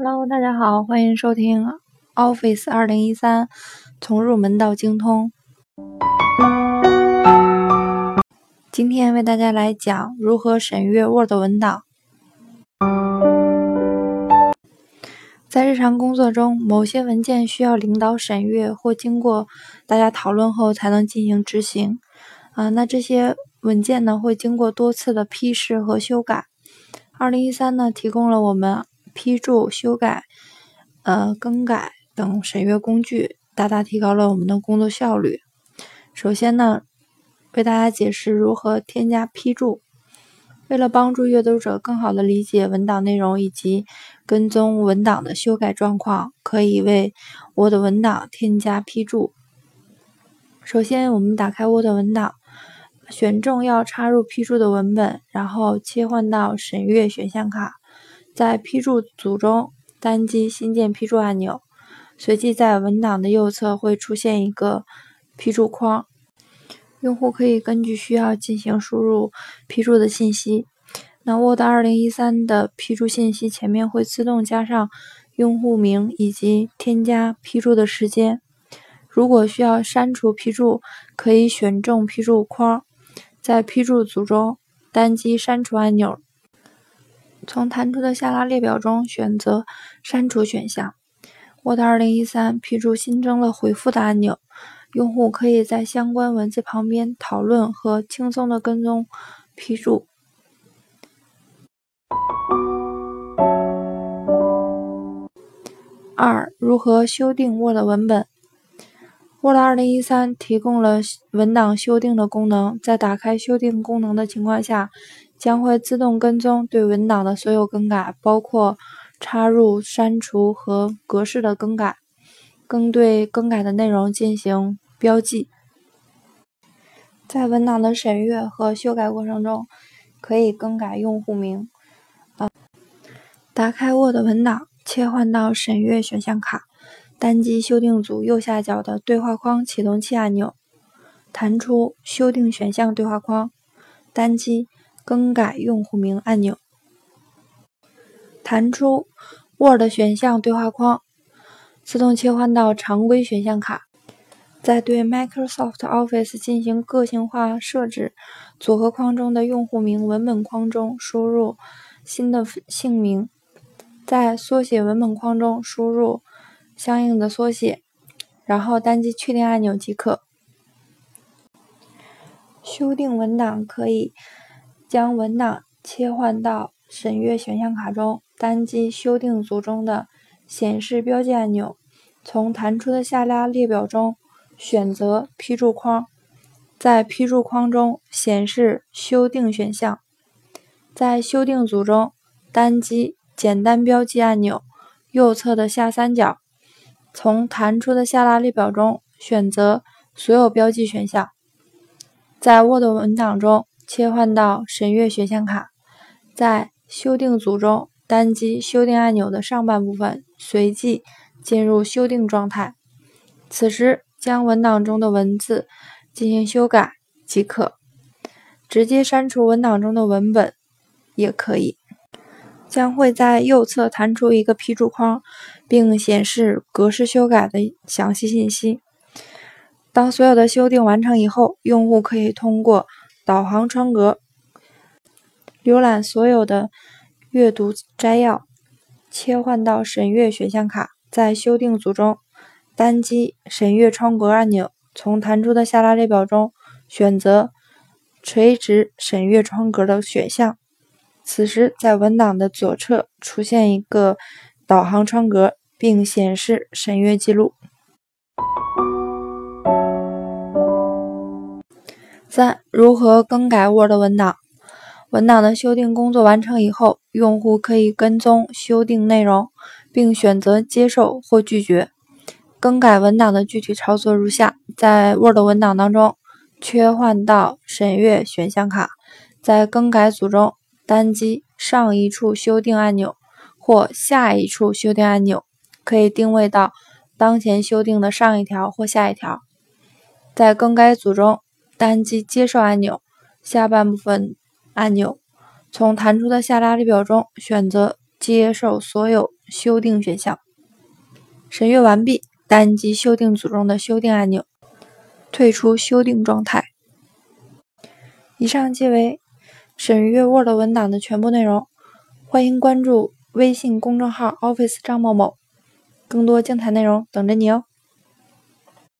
Hello，大家好，欢迎收听 Office 二零一三，从入门到精通。今天为大家来讲如何审阅 Word 文档。在日常工作中，某些文件需要领导审阅或经过大家讨论后才能进行执行。啊，那这些文件呢，会经过多次的批示和修改。二零一三呢，提供了我们。批注、修改、呃更改等审阅工具，大大提高了我们的工作效率。首先呢，为大家解释如何添加批注。为了帮助阅读者更好地理解文档内容以及跟踪文档的修改状况，可以为 Word 文档添加批注。首先，我们打开 Word 文档，选中要插入批注的文本，然后切换到审阅选项卡。在批注组中单击新建批注按钮，随即在文档的右侧会出现一个批注框，用户可以根据需要进行输入批注的信息。那 Word 2013的批注信息前面会自动加上用户名以及添加批注的时间。如果需要删除批注，可以选中批注框，在批注组中单击删除按钮。从弹出的下拉列表中选择删除选项。Word 2013批注新增了回复的按钮，用户可以在相关文字旁边讨论和轻松的跟踪批注。二、如何修订 Word 文本？Word 2013提供了文档修订的功能，在打开修订功能的情况下。将会自动跟踪对文档的所有更改，包括插入、删除和格式的更改，更对更改的内容进行标记。在文档的审阅和修改过程中，可以更改用户名。啊，打开 Word 文档，切换到审阅选项卡，单击修订组右下角的对话框启动器按钮，弹出修订选项对话框，单击。更改用户名按钮，弹出 Word 选项对话框，自动切换到常规选项卡。在对 Microsoft Office 进行个性化设置组合框中的用户名文本框中输入新的姓名，在缩写文本框中输入相应的缩写，然后单击确定按钮即可。修订文档可以。将文档切换到审阅选项卡中，单击修订组中的显示标记按钮，从弹出的下拉列表中选择批注框，在批注框中显示修订选项，在修订组中单击简单标记按钮，右侧的下三角，从弹出的下拉列表中选择所有标记选项，在 Word 文档中。切换到审阅选项卡，在修订组中单击修订按钮的上半部分，随即进入修订状态。此时将文档中的文字进行修改即可，直接删除文档中的文本也可以。将会在右侧弹出一个批注框，并显示格式修改的详细信息。当所有的修订完成以后，用户可以通过。导航窗格，浏览所有的阅读摘要，切换到审阅选项卡，在修订组中单击审阅窗格按钮，从弹出的下拉列表中选择垂直审阅窗格的选项。此时，在文档的左侧出现一个导航窗格，并显示审阅记录。三、如何更改 Word 文档？文档的修订工作完成以后，用户可以跟踪修订内容，并选择接受或拒绝。更改文档的具体操作如下：在 Word 文档当中，切换到审阅选项卡，在更改组中单击上一处修订按钮或下一处修订按钮，可以定位到当前修订的上一条或下一条。在更改组中。单击接受按钮，下半部分按钮，从弹出的下拉列表中选择接受所有修订选项。审阅完毕，单击修订组中的修订按钮，退出修订状态。以上即为审阅 Word 文档的全部内容。欢迎关注微信公众号 Office 张某某，更多精彩内容等着你哦。